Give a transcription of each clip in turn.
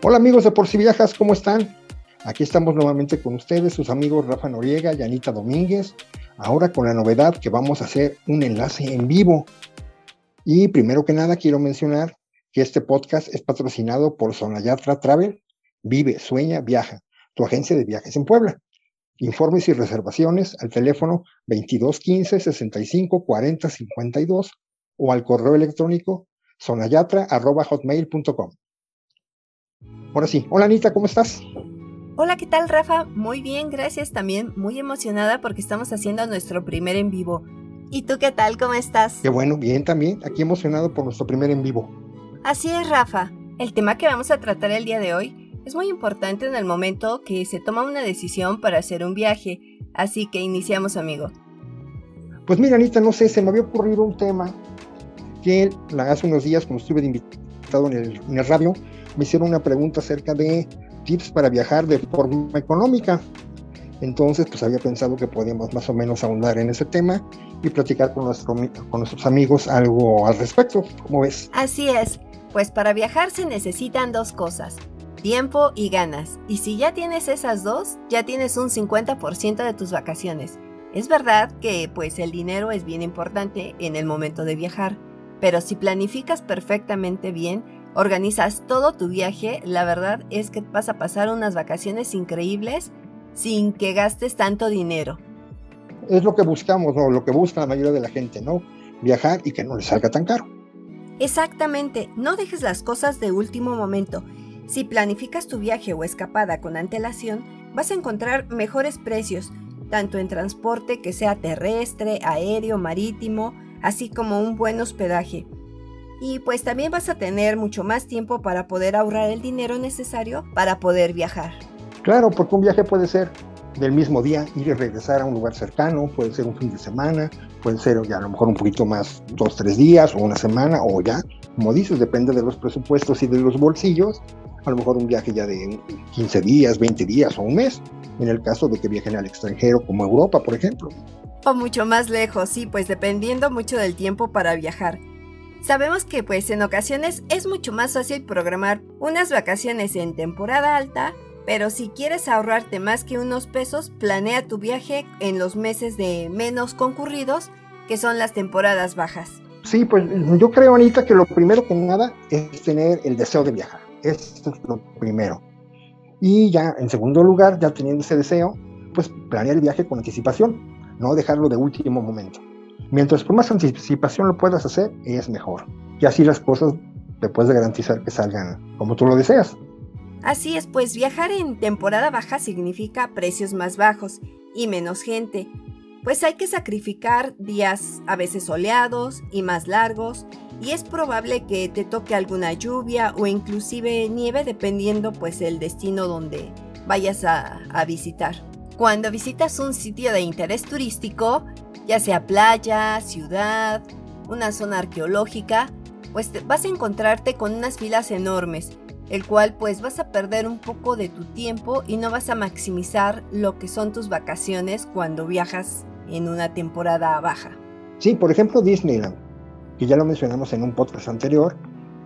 Hola amigos de Por si Viajas, ¿cómo están? Aquí estamos nuevamente con ustedes, sus amigos Rafa Noriega y Anita Domínguez, ahora con la novedad que vamos a hacer un enlace en vivo. Y primero que nada quiero mencionar que este podcast es patrocinado por Sonayatra Travel, Vive, Sueña, Viaja, tu agencia de viajes en Puebla. Informes y reservaciones al teléfono 2215 65 40 52 o al correo electrónico sonayatra.hotmail.com. Ahora sí, hola Anita, ¿cómo estás? Hola, ¿qué tal Rafa? Muy bien, gracias también. Muy emocionada porque estamos haciendo nuestro primer en vivo. ¿Y tú qué tal? ¿Cómo estás? Qué bueno, bien también. Aquí emocionado por nuestro primer en vivo. Así es, Rafa. El tema que vamos a tratar el día de hoy es muy importante en el momento que se toma una decisión para hacer un viaje. Así que iniciamos, amigo. Pues mira, Anita, no sé, se me había ocurrido un tema que hace unos días, cuando estuve de invitado en el, en el radio, me hicieron una pregunta acerca de tips para viajar de forma económica. Entonces, pues había pensado que podíamos más o menos ahondar en ese tema y platicar con, nuestro, con nuestros amigos algo al respecto. ¿Cómo ves? Así es, pues para viajar se necesitan dos cosas, tiempo y ganas. Y si ya tienes esas dos, ya tienes un 50% de tus vacaciones. Es verdad que pues el dinero es bien importante en el momento de viajar, pero si planificas perfectamente bien, organizas todo tu viaje, la verdad es que vas a pasar unas vacaciones increíbles sin que gastes tanto dinero. Es lo que buscamos, ¿no? lo que busca la mayoría de la gente, ¿no? Viajar y que no le salga tan caro. Exactamente, no dejes las cosas de último momento. Si planificas tu viaje o escapada con antelación, vas a encontrar mejores precios, tanto en transporte que sea terrestre, aéreo, marítimo, así como un buen hospedaje y pues también vas a tener mucho más tiempo para poder ahorrar el dinero necesario para poder viajar. Claro, porque un viaje puede ser del mismo día, ir y regresar a un lugar cercano, puede ser un fin de semana, puede ser ya a lo mejor un poquito más, dos, tres días o una semana o ya, como dices, depende de los presupuestos y de los bolsillos, a lo mejor un viaje ya de 15 días, 20 días o un mes, en el caso de que viajen al extranjero como Europa, por ejemplo. O mucho más lejos, sí, pues dependiendo mucho del tiempo para viajar. Sabemos que pues en ocasiones es mucho más fácil programar unas vacaciones en temporada alta, pero si quieres ahorrarte más que unos pesos, planea tu viaje en los meses de menos concurridos, que son las temporadas bajas. Sí, pues yo creo, Anita, que lo primero que nada es tener el deseo de viajar. Esto es lo primero. Y ya, en segundo lugar, ya teniendo ese deseo, pues planear el viaje con anticipación, no dejarlo de último momento. Mientras por más anticipación lo puedas hacer, es mejor. Y así las cosas te puedes garantizar que salgan como tú lo deseas. Así es, pues viajar en temporada baja significa precios más bajos y menos gente, pues hay que sacrificar días a veces soleados y más largos y es probable que te toque alguna lluvia o inclusive nieve dependiendo pues el destino donde vayas a, a visitar. Cuando visitas un sitio de interés turístico, ya sea playa, ciudad, una zona arqueológica, pues vas a encontrarte con unas filas enormes, el cual pues vas a perder un poco de tu tiempo y no vas a maximizar lo que son tus vacaciones cuando viajas en una temporada baja. Sí, por ejemplo Disneyland, que ya lo mencionamos en un podcast anterior,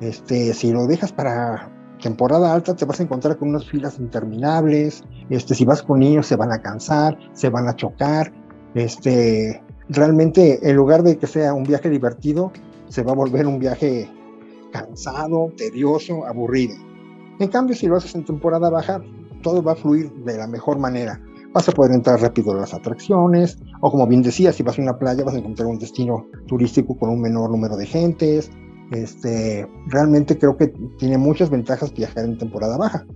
este, si lo dejas para temporada alta te vas a encontrar con unas filas interminables, este, si vas con niños se van a cansar, se van a chocar, este, realmente en lugar de que sea un viaje divertido, se va a volver un viaje cansado, tedioso, aburrido. En cambio, si lo haces en temporada baja, todo va a fluir de la mejor manera. Vas a poder entrar rápido a las atracciones, o como bien decía, si vas a una playa vas a encontrar un destino turístico con un menor número de gentes. Este, realmente creo que tiene muchas ventajas viajar en temporada baja.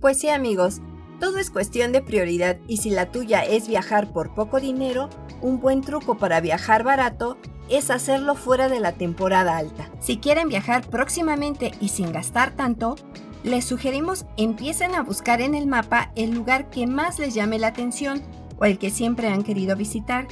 Pues sí, amigos, todo es cuestión de prioridad y si la tuya es viajar por poco dinero, un buen truco para viajar barato es hacerlo fuera de la temporada alta. Si quieren viajar próximamente y sin gastar tanto, les sugerimos empiecen a buscar en el mapa el lugar que más les llame la atención o el que siempre han querido visitar.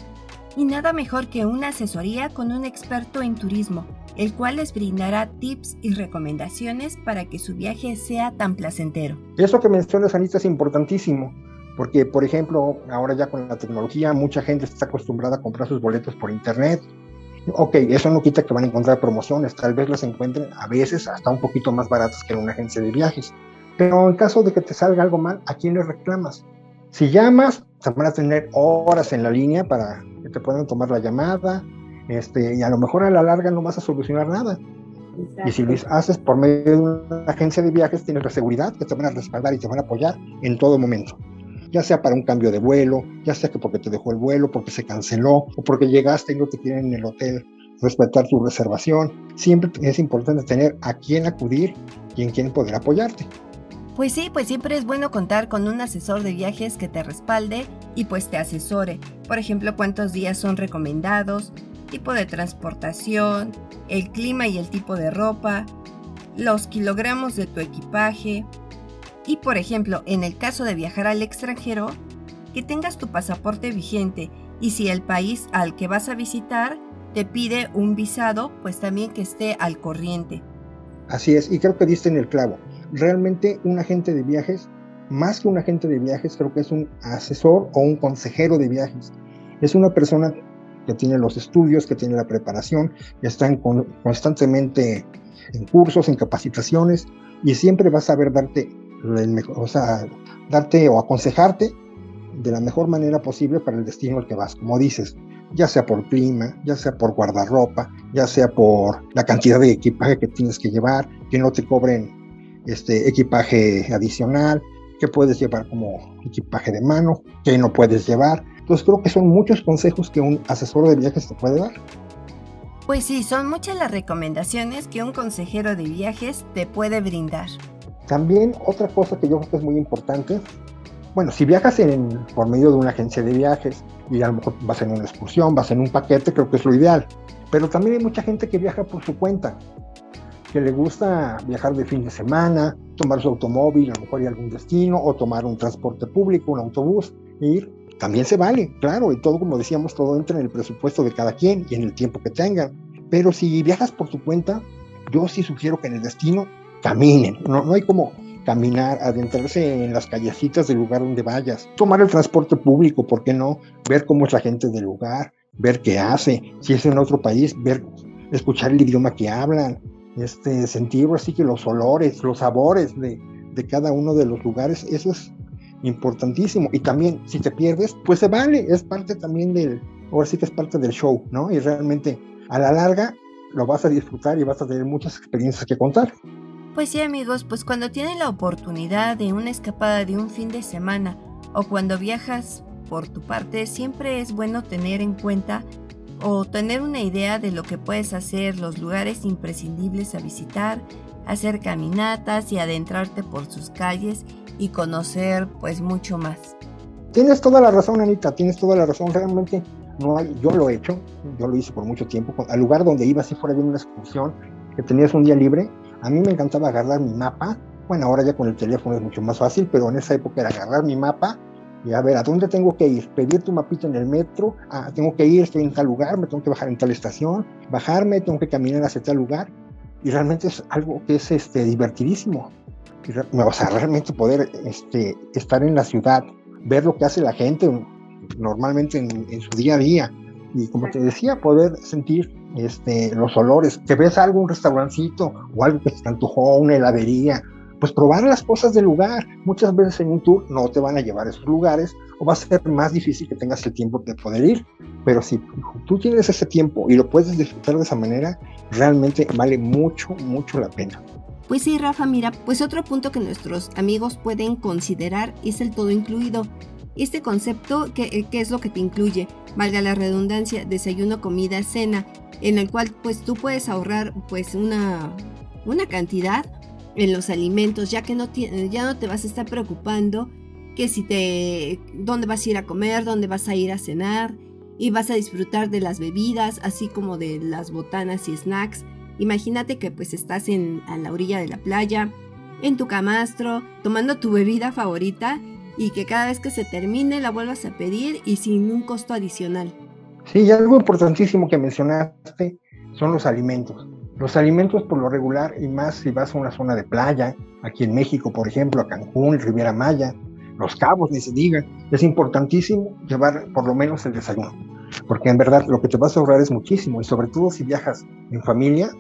Y nada mejor que una asesoría con un experto en turismo el cual les brindará tips y recomendaciones para que su viaje sea tan placentero. Eso que mencionas, Anita, es importantísimo, porque, por ejemplo, ahora ya con la tecnología, mucha gente está acostumbrada a comprar sus boletos por internet. Ok, eso no quita que van a encontrar promociones, tal vez las encuentren a veces hasta un poquito más baratas que en una agencia de viajes, Pero en caso de que te salga algo mal, ¿a quién le reclamas? Si llamas, se van a tener horas en la línea para que te puedan tomar la llamada, este, y a lo mejor a la larga no vas a solucionar nada. Y si lo haces por medio de una agencia de viajes, tienes la seguridad que te van a respaldar y te van a apoyar en todo momento. Ya sea para un cambio de vuelo, ya sea que porque te dejó el vuelo, porque se canceló o porque llegaste y no te quieren en el hotel respetar tu reservación. Siempre es importante tener a quién acudir y en quién poder apoyarte. Pues sí, pues siempre es bueno contar con un asesor de viajes que te respalde y pues te asesore. Por ejemplo, cuántos días son recomendados, tipo de transportación, el clima y el tipo de ropa, los kilogramos de tu equipaje y por ejemplo, en el caso de viajar al extranjero, que tengas tu pasaporte vigente y si el país al que vas a visitar te pide un visado, pues también que esté al corriente. Así es, y creo que diste en el clavo. Realmente un agente de viajes, más que un agente de viajes, creo que es un asesor o un consejero de viajes. Es una persona que tiene los estudios, que tiene la preparación, que está constantemente en cursos, en capacitaciones, y siempre va a saber darte el o sea, darte o aconsejarte de la mejor manera posible para el destino al que vas. Como dices, ya sea por clima, ya sea por guardarropa, ya sea por la cantidad de equipaje que tienes que llevar, que no te cobren este equipaje adicional, que puedes llevar como equipaje de mano, que no puedes llevar. Entonces creo que son muchos consejos que un asesor de viajes te puede dar. Pues sí, son muchas las recomendaciones que un consejero de viajes te puede brindar. También otra cosa que yo creo que es muy importante, bueno, si viajas en, por medio de una agencia de viajes y a lo mejor vas en una excursión, vas en un paquete, creo que es lo ideal. Pero también hay mucha gente que viaja por su cuenta, que le gusta viajar de fin de semana, tomar su automóvil, a lo mejor ir a algún destino, o tomar un transporte público, un autobús, e ir también se vale, claro, y todo, como decíamos, todo entra en el presupuesto de cada quien y en el tiempo que tengan. Pero si viajas por tu cuenta, yo sí sugiero que en el destino caminen. No, no hay como caminar, adentrarse en las callecitas del lugar donde vayas, tomar el transporte público, ¿por qué no? Ver cómo es la gente del lugar, ver qué hace, si es en otro país, ver, escuchar el idioma que hablan, este, sentir así que los olores, los sabores de, de cada uno de los lugares, eso es importantísimo. Y también, si te pierdes, pues se vale, es parte también del, ahora sí que es parte del show, ¿no? Y realmente a la larga lo vas a disfrutar y vas a tener muchas experiencias que contar. Pues sí amigos, pues cuando tienen la oportunidad de una escapada de un fin de semana o cuando viajas por tu parte, siempre es bueno tener en cuenta o tener una idea de lo que puedes hacer, los lugares imprescindibles a visitar, hacer caminatas y adentrarte por sus calles y conocer pues mucho más. Tienes toda la razón, Anita, tienes toda la razón. Realmente no hay, yo lo he hecho, yo lo hice por mucho tiempo. Al lugar donde iba, si fuera de una excursión, que tenías un día libre, a mí me encantaba agarrar mi mapa. Bueno, ahora ya con el teléfono es mucho más fácil, pero en esa época era agarrar mi mapa y a ver, ¿a dónde tengo que ir? Pedir tu mapita en el metro, ah, tengo que ir, estoy en tal lugar, me tengo que bajar en tal estación, bajarme, tengo que caminar hacia tal lugar. Y realmente es algo que es este, divertidísimo o sea, realmente poder este, estar en la ciudad, ver lo que hace la gente normalmente en, su día a día. Y como te decía, poder sentir este, los olores, que ves algo, un restaurancito o algo que te antojó, una heladería, pues probar las cosas del lugar. Muchas veces en un tour no te van a llevar a esos lugares o va a ser más difícil que tengas el tiempo de poder ir. Pero si tú tienes ese tiempo y lo puedes disfrutar de esa manera, realmente vale mucho, mucho la pena. Pues sí, Rafa, mira, pues otro punto que nuestros amigos pueden considerar es el todo incluido. Este concepto, ¿qué, eh, es lo que te incluye? Valga la redundancia, desayuno, comida, cena, en el cual pues tú puedes ahorrar pues una, una cantidad en los alimentos, ya que no, ya no te vas a estar preocupando que si te, dónde vas a ir a comer, dónde vas a ir a cenar, y vas a disfrutar de las bebidas, así como de las botanas y snacks Imagínate que pues estás en, a la orilla de la playa, en tu camastro, tomando tu bebida favorita y que cada vez que se termine la vuelvas a pedir y sin un costo adicional. Sí, y algo importantísimo que mencionaste son los alimentos. Los alimentos por lo regular, y más si vas a una zona de playa, aquí en México, por ejemplo, a Cancún, Riviera Maya, Los Cabos, ni se diga, es importantísimo llevar por lo menos el desayuno porque en verdad lo que te vas a ahorrar es muchísimo y sobre todo si viajas en familia,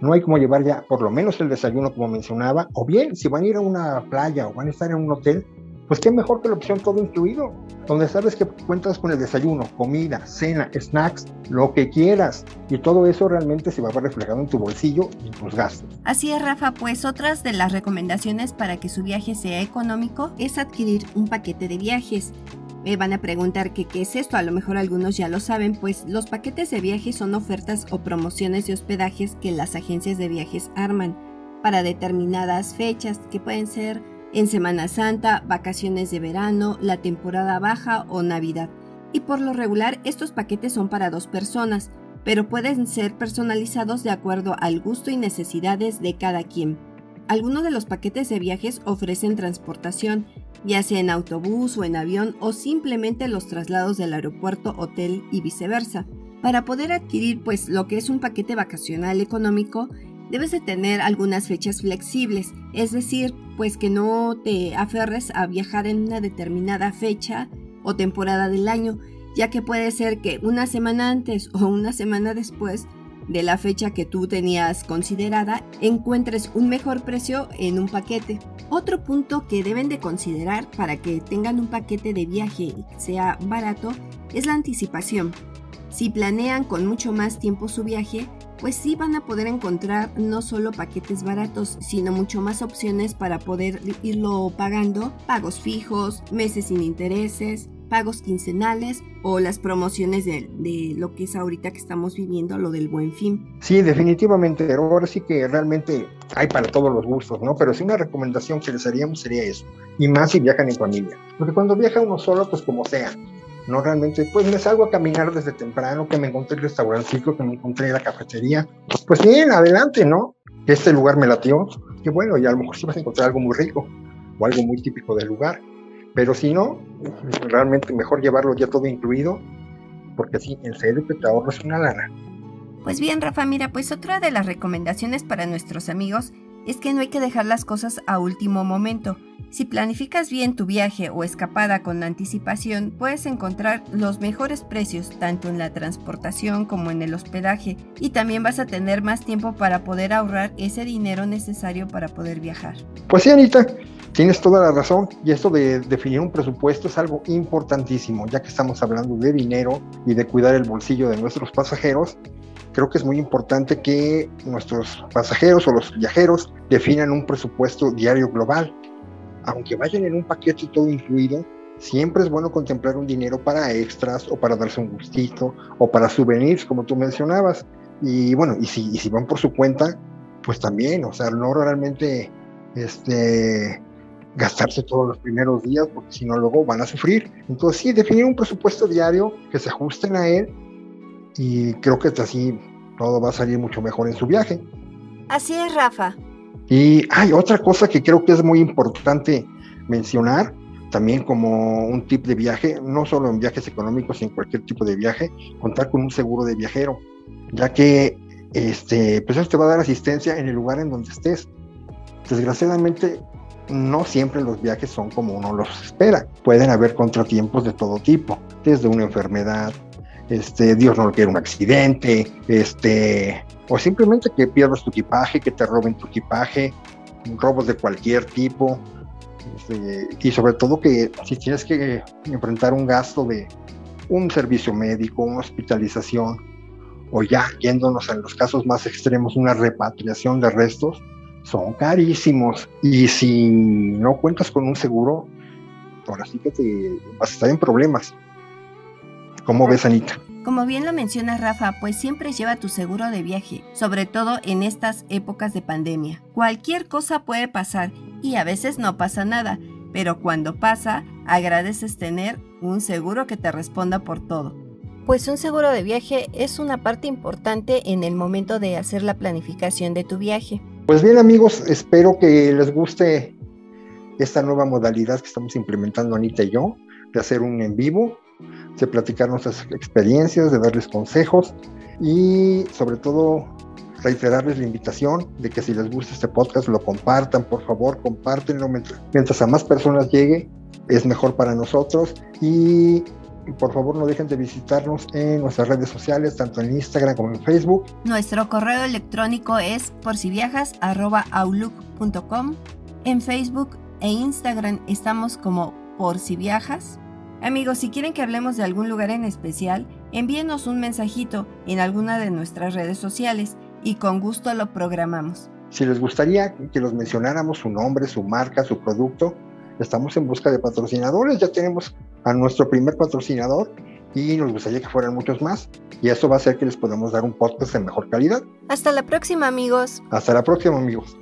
no hay como llevar ya por lo menos el desayuno como mencionaba, o bien si van a ir a una playa o van a estar en un hotel, pues qué mejor que la opción todo incluido, donde sabes que cuentas con el desayuno, comida, cena, snacks, lo que quieras, y todo eso realmente se va a ver reflejado en tu bolsillo y en tus gastos. Así es, Rafa, pues otras de las recomendaciones para que su viaje sea económico es adquirir un paquete de viajes. Me van a preguntar qué es esto, a lo mejor algunos ya lo saben, pues los paquetes de viajes son ofertas o promociones de hospedajes que las agencias de viajes arman para determinadas fechas que pueden ser en Semana Santa, vacaciones de verano, la temporada baja o Navidad. Y por lo regular estos paquetes son para dos personas, pero pueden ser personalizados de acuerdo al gusto y necesidades de cada quien. Algunos de los paquetes de viajes ofrecen transportación, ya sea en autobús o en avión o simplemente los traslados del aeropuerto, hotel y viceversa. Para poder adquirir pues lo que es un paquete vacacional económico, debes de tener algunas fechas flexibles, es decir, pues que no te aferres a viajar en una determinada fecha o temporada del año, ya que puede ser que una semana antes o una semana después de la fecha que tú tenías considerada encuentres un mejor precio en un paquete. Otro punto que deben de considerar para que tengan un paquete de viaje y sea barato es la anticipación. Si planean con mucho más tiempo su viaje, pues sí van a poder encontrar no solo paquetes baratos, sino mucho más opciones para poder irlo pagando, pagos fijos, meses sin intereses, pagos quincenales o las promociones de, lo que es ahorita que estamos viviendo, lo del buen fin. Sí, definitivamente, ahora sí que realmente hay para todos los gustos, ¿no? Pero sí una recomendación que les haríamos sería eso, y más si viajan en familia, porque cuando viaja uno solo, pues como sea, no realmente, pues me salgo a caminar desde temprano, que me encontré el restaurancito, que me encontré la cafetería, pues bien, adelante, ¿no? Este lugar me latió, que bueno, y a lo mejor sí vas a encontrar algo muy rico o algo muy típico del lugar, pero si no, realmente mejor llevarlo ya todo incluido, porque sí, en serio que te ahorras una lana. Pues bien, Rafa, mira, pues otra de las recomendaciones para nuestros amigos es que no hay que dejar las cosas a último momento. Si planificas bien tu viaje o escapada con anticipación, puedes encontrar los mejores precios tanto en la transportación como en el hospedaje y también vas a tener más tiempo para poder ahorrar ese dinero necesario para poder viajar. Pues sí, Anita, tienes toda la razón y esto de definir un presupuesto es algo importantísimo, ya que estamos hablando de dinero y de cuidar el bolsillo de nuestros pasajeros creo que es muy importante que nuestros pasajeros o los viajeros definan un presupuesto diario global. Aunque vayan en un paquete todo incluido, siempre es bueno contemplar un dinero para extras o para darse un gustito o para souvenirs, como tú mencionabas. Y bueno, y si, van por su cuenta, pues también, o sea, no realmente este, gastarse todos los primeros días, porque si no luego van a sufrir. Entonces sí, definir un presupuesto diario que se ajusten a él y creo que así todo va a salir mucho mejor en su viaje. Así es, Rafa. Y hay otra cosa que creo que es muy importante mencionar, también como un tip de viaje, no solo en viajes económicos, sino en cualquier tipo de viaje, contar con un seguro de viajero, ya que este, pues eso te va a dar asistencia en el lugar en donde estés. Desgraciadamente, no siempre los viajes son como uno los espera. Pueden haber contratiempos de todo tipo, desde una enfermedad, este, Dios no quiere un accidente, este, o simplemente que pierdas tu equipaje, que te roben tu equipaje, robos de cualquier tipo, este, y sobre todo que si tienes que enfrentar un gasto de un servicio médico, una hospitalización, o ya yéndonos en los casos más extremos, una repatriación de restos, son carísimos. Y si no cuentas con un seguro, ahora sí que te vas a estar en problemas. ¿Cómo ves, Anita? Como bien lo menciona Rafa, pues siempre lleva tu seguro de viaje, sobre todo en estas épocas de pandemia. Cualquier cosa puede pasar y a veces no pasa nada, pero cuando pasa, agradeces tener un seguro que te responda por todo. Pues un seguro de viaje es una parte importante en el momento de hacer la planificación de tu viaje. Pues bien amigos, espero que les guste esta nueva modalidad que estamos implementando Anita y yo, de hacer un en vivo de platicar nuestras experiencias, de darles consejos y sobre todo reiterarles la invitación de que si les gusta este podcast lo compartan, por favor, compártenlo mientras, a más personas llegue, es mejor para nosotros y y por favor no dejen de visitarnos en nuestras redes sociales, tanto en Instagram como en Facebook. Nuestro correo electrónico es por si viajas En Facebook e Instagram estamos como por si viajas. Amigos, si quieren que hablemos de algún lugar en especial, envíenos un mensajito en alguna de nuestras redes sociales y con gusto lo programamos. Si les gustaría que los mencionáramos su nombre, su marca, su producto, estamos en busca de patrocinadores. Ya tenemos a nuestro primer patrocinador y nos gustaría que fueran muchos más. Y eso va a hacer que les podamos dar un podcast de mejor calidad. Hasta la próxima, amigos. Hasta la próxima, amigos.